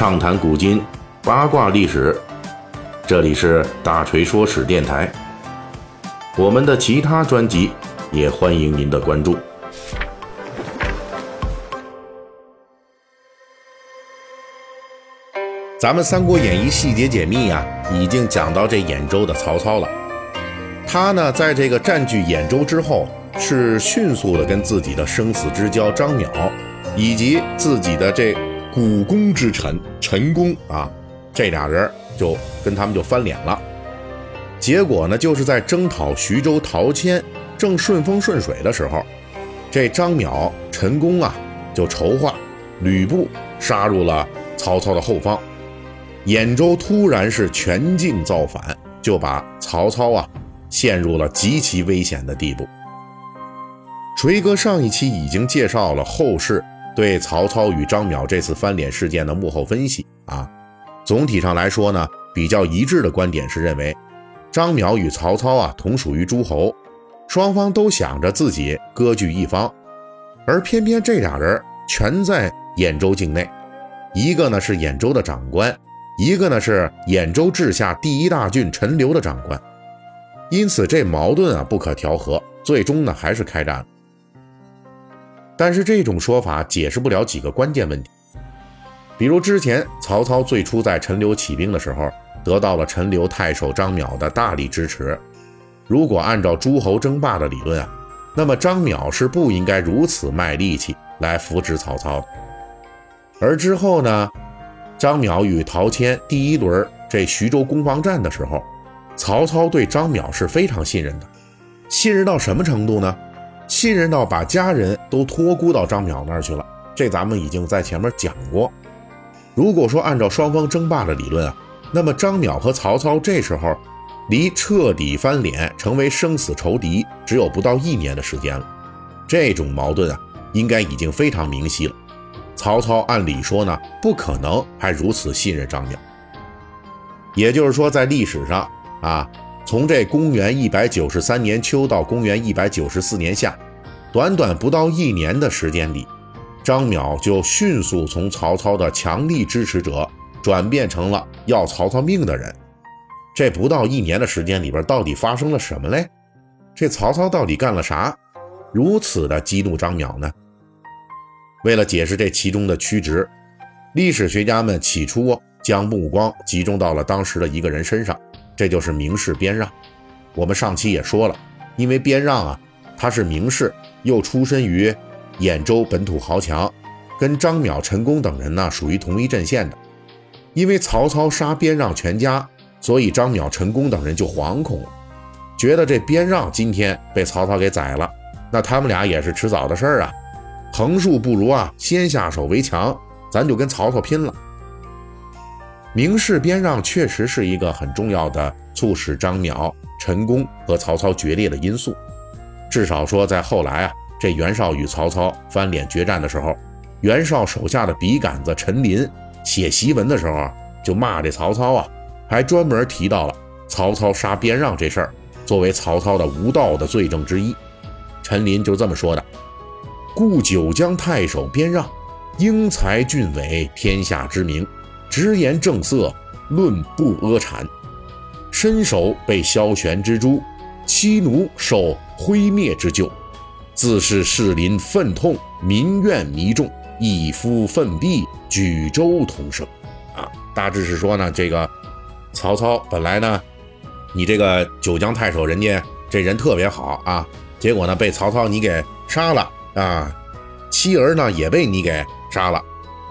畅谈古今，八卦历史。这里是大锤说史电台。我们的其他专辑也欢迎您的关注。咱们《三国演义》细节解密啊，已经讲到这兖州的曹操了。他呢，在这个占据兖州之后，是迅速的跟自己的生死之交张邈，以及自己的这。股肱之臣陈宫啊，这俩人就跟他们就翻脸了。结果呢，就是在征讨徐州陶谦正顺风顺水的时候，这张邈、陈宫啊就筹划吕布杀入了曹操的后方，兖州突然是全境造反，就把曹操啊陷入了极其危险的地步。锤哥上一期已经介绍了后世。对曹操与张邈这次翻脸事件的幕后分析啊，总体上来说呢，比较一致的观点是认为，张邈与曹操啊同属于诸侯，双方都想着自己割据一方，而偏偏这俩人全在兖州境内，一个呢是兖州的长官，一个呢是兖州治下第一大郡陈留的长官，因此这矛盾啊不可调和，最终呢还是开战了。但是这种说法解释不了几个关键问题，比如之前曹操最初在陈留起兵的时候，得到了陈留太守张邈的大力支持。如果按照诸侯争霸的理论啊，那么张邈是不应该如此卖力气来扶持曹操。而之后呢，张邈与陶谦第一轮这徐州攻防战的时候，曹操对张邈是非常信任的，信任到什么程度呢？信任到把家人都托孤到张邈那儿去了，这咱们已经在前面讲过。如果说按照双方争霸的理论啊，那么张邈和曹操这时候离彻底翻脸成为生死仇敌只有不到一年的时间了。这种矛盾啊，应该已经非常明晰了。曹操按理说呢，不可能还如此信任张邈。也就是说，在历史上啊。从这公元一百九十三年秋到公元一百九十四年夏，短短不到一年的时间里，张邈就迅速从曹操的强力支持者转变成了要曹操命的人。这不到一年的时间里边，到底发生了什么嘞？这曹操到底干了啥，如此的激怒张邈呢？为了解释这其中的曲直，历史学家们起初将目光集中到了当时的一个人身上。这就是名士边让，我们上期也说了，因为边让啊，他是名士，又出身于兖州本土豪强，跟张邈、陈宫等人呢属于同一阵线的。因为曹操杀边让全家，所以张邈、陈宫等人就惶恐了，觉得这边让今天被曹操给宰了，那他们俩也是迟早的事儿啊，横竖不如啊，先下手为强，咱就跟曹操拼了。名士边让确实是一个很重要的促使张邈、陈宫和曹操决裂的因素。至少说，在后来啊，这袁绍与曹操翻脸决战的时候，袁绍手下的笔杆子陈琳写檄文的时候就骂这曹操啊，还专门提到了曹操杀边让这事儿，作为曹操的无道的罪证之一。陈琳就这么说的：“故九江太守边让，英才俊伟，天下知名。”直言正色，论不阿谄，身首被萧玄之诛，妻奴受灰灭之咎，自是士林愤痛，民怨弥重，一夫奋臂，举州同生。啊，大致是说呢，这个曹操本来呢，你这个九江太守，人家这人特别好啊，结果呢被曹操你给杀了啊，妻儿呢也被你给杀了。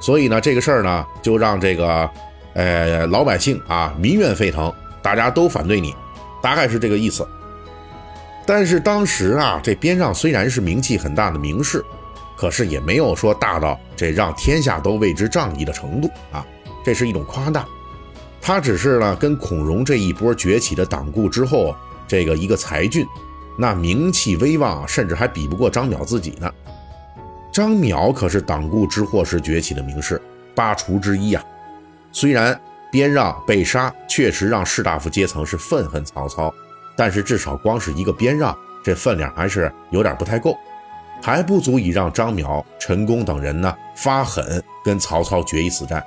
所以呢，这个事儿呢，就让这个，呃，老百姓啊，民怨沸腾，大家都反对你，大概是这个意思。但是当时啊，这边让虽然是名气很大的名士，可是也没有说大到这让天下都为之仗义的程度啊，这是一种夸大。他只是呢，跟孔融这一波崛起的党锢之后，这个一个才俊，那名气威望甚至还比不过张邈自己呢。张邈可是党锢之祸时崛起的名士，八除之一啊。虽然边让被杀，确实让士大夫阶层是愤恨曹操，但是至少光是一个边让，这分量还是有点不太够，还不足以让张邈、陈宫等人呢发狠跟曹操决一死战。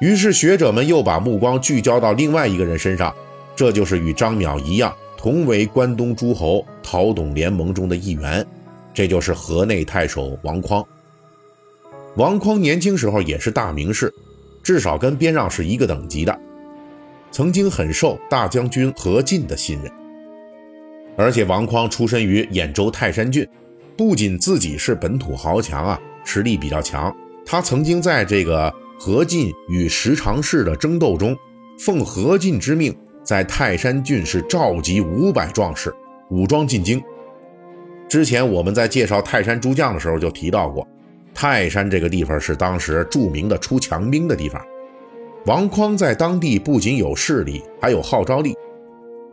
于是学者们又把目光聚焦到另外一个人身上，这就是与张邈一样同为关东诸侯讨董联盟中的一员，这就是河内太守王匡。王匡年轻时候也是大名士，至少跟边让是一个等级的，曾经很受大将军何进的信任。而且王匡出身于兖州泰山郡，不仅自己是本土豪强啊，实力比较强。他曾经在这个何进与石常氏的争斗中，奉何进之命，在泰山郡是召集五百壮士，武装进京。之前我们在介绍泰山诸将的时候就提到过。泰山这个地方是当时著名的出强兵的地方，王匡在当地不仅有势力，还有号召力。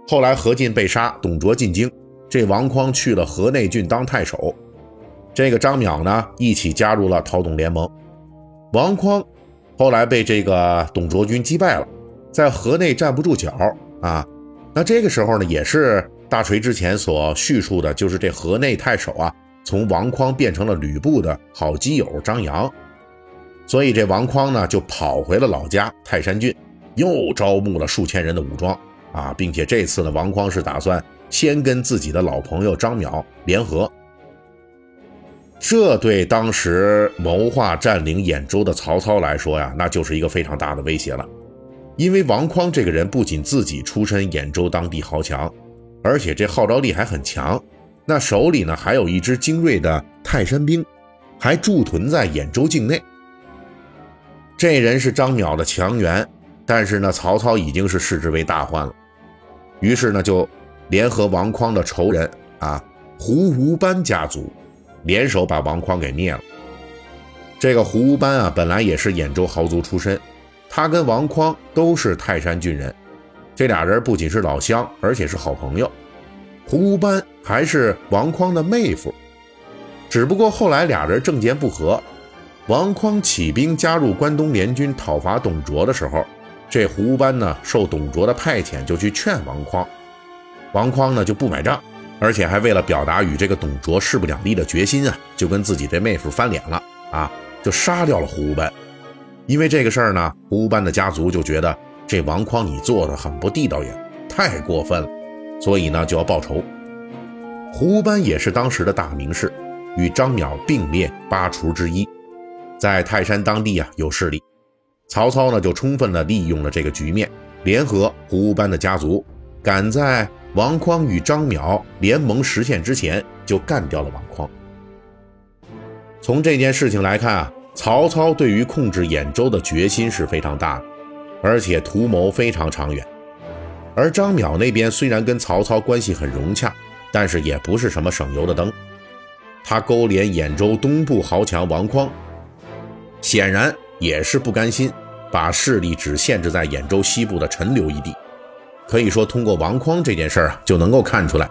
后来何进被杀，董卓进京，这王匡去了河内郡当太守，这个张邈呢一起加入了讨董联盟。王匡后来被这个董卓军击败了，在河内站不住脚啊。那这个时候呢，也是大锤之前所叙述的，就是这河内太守啊。从王匡变成了吕布的好基友张扬，所以这王匡呢就跑回了老家泰山郡，又招募了数千人的武装啊，并且这次呢，王匡是打算先跟自己的老朋友张邈联合。这对当时谋划占领兖州的曹操来说呀，那就是一个非常大的威胁了，因为王匡这个人不仅自己出身兖州当地豪强，而且这号召力还很强。那手里呢，还有一支精锐的泰山兵，还驻屯在兖州境内。这人是张邈的强援，但是呢，曹操已经是视之为大患了。于是呢，就联合王匡的仇人啊，胡无班家族，联手把王匡给灭了。这个胡无班啊，本来也是兖州豪族出身，他跟王匡都是泰山郡人，这俩人不仅是老乡，而且是好朋友。胡无班还是王匡的妹夫，只不过后来俩人政见不合，王匡起兵加入关东联军讨伐董卓的时候，这胡班呢受董卓的派遣就去劝王匡，王匡呢就不买账，而且还为了表达与这个董卓势不两立的决心啊，就跟自己这妹夫翻脸了啊，就杀掉了胡班。因为这个事儿呢，胡班的家族就觉得这王匡你做的很不地道呀，太过分了。所以呢，就要报仇。胡班也是当时的大名士，与张邈并列八除之一，在泰山当地啊有势力。曹操呢就充分的利用了这个局面，联合胡班的家族，赶在王匡与张邈联盟实现之前就干掉了王匡。从这件事情来看啊，曹操对于控制兖州的决心是非常大的，而且图谋非常长远。而张邈那边虽然跟曹操关系很融洽，但是也不是什么省油的灯。他勾连兖州东部豪强王匡，显然也是不甘心把势力只限制在兖州西部的陈留一地。可以说，通过王匡这件事儿啊，就能够看出来，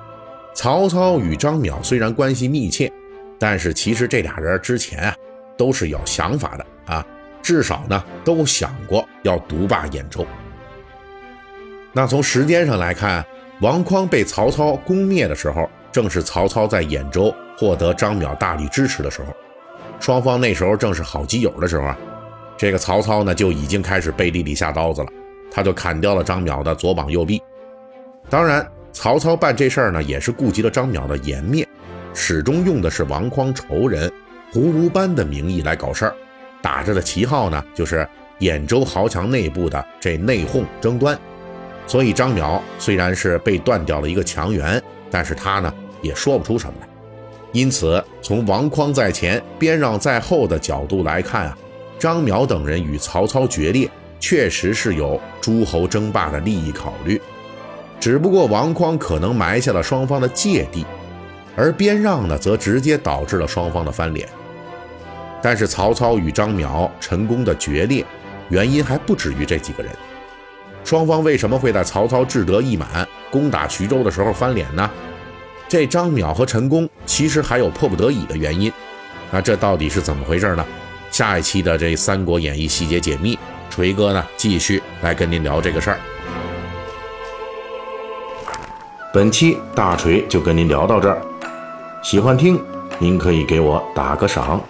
曹操与张邈虽然关系密切，但是其实这俩人之前啊都是有想法的啊，至少呢都想过要独霸兖州。那从时间上来看，王匡被曹操攻灭的时候，正是曹操在兖州获得张邈大力支持的时候，双方那时候正是好基友的时候啊。这个曹操呢，就已经开始背地里下刀子了，他就砍掉了张邈的左膀右臂。当然，曹操办这事儿呢，也是顾及了张邈的颜面，始终用的是王匡仇人胡无班的名义来搞事儿，打着的旗号呢，就是兖州豪强内部的这内讧争端。所以张邈虽然是被断掉了一个强援，但是他呢也说不出什么来。因此，从王匡在前，边让在后的角度来看啊，张邈等人与曹操决裂，确实是有诸侯争霸的利益考虑。只不过王匡可能埋下了双方的芥蒂，而边让呢，则直接导致了双方的翻脸。但是曹操与张邈成功的决裂，原因还不止于这几个人。双方为什么会在曹操志得意满攻打徐州的时候翻脸呢？这张邈和陈宫其实还有迫不得已的原因。那这到底是怎么回事呢？下一期的这《三国演义》细节解密，锤哥呢继续来跟您聊这个事儿。本期大锤就跟您聊到这儿，喜欢听您可以给我打个赏。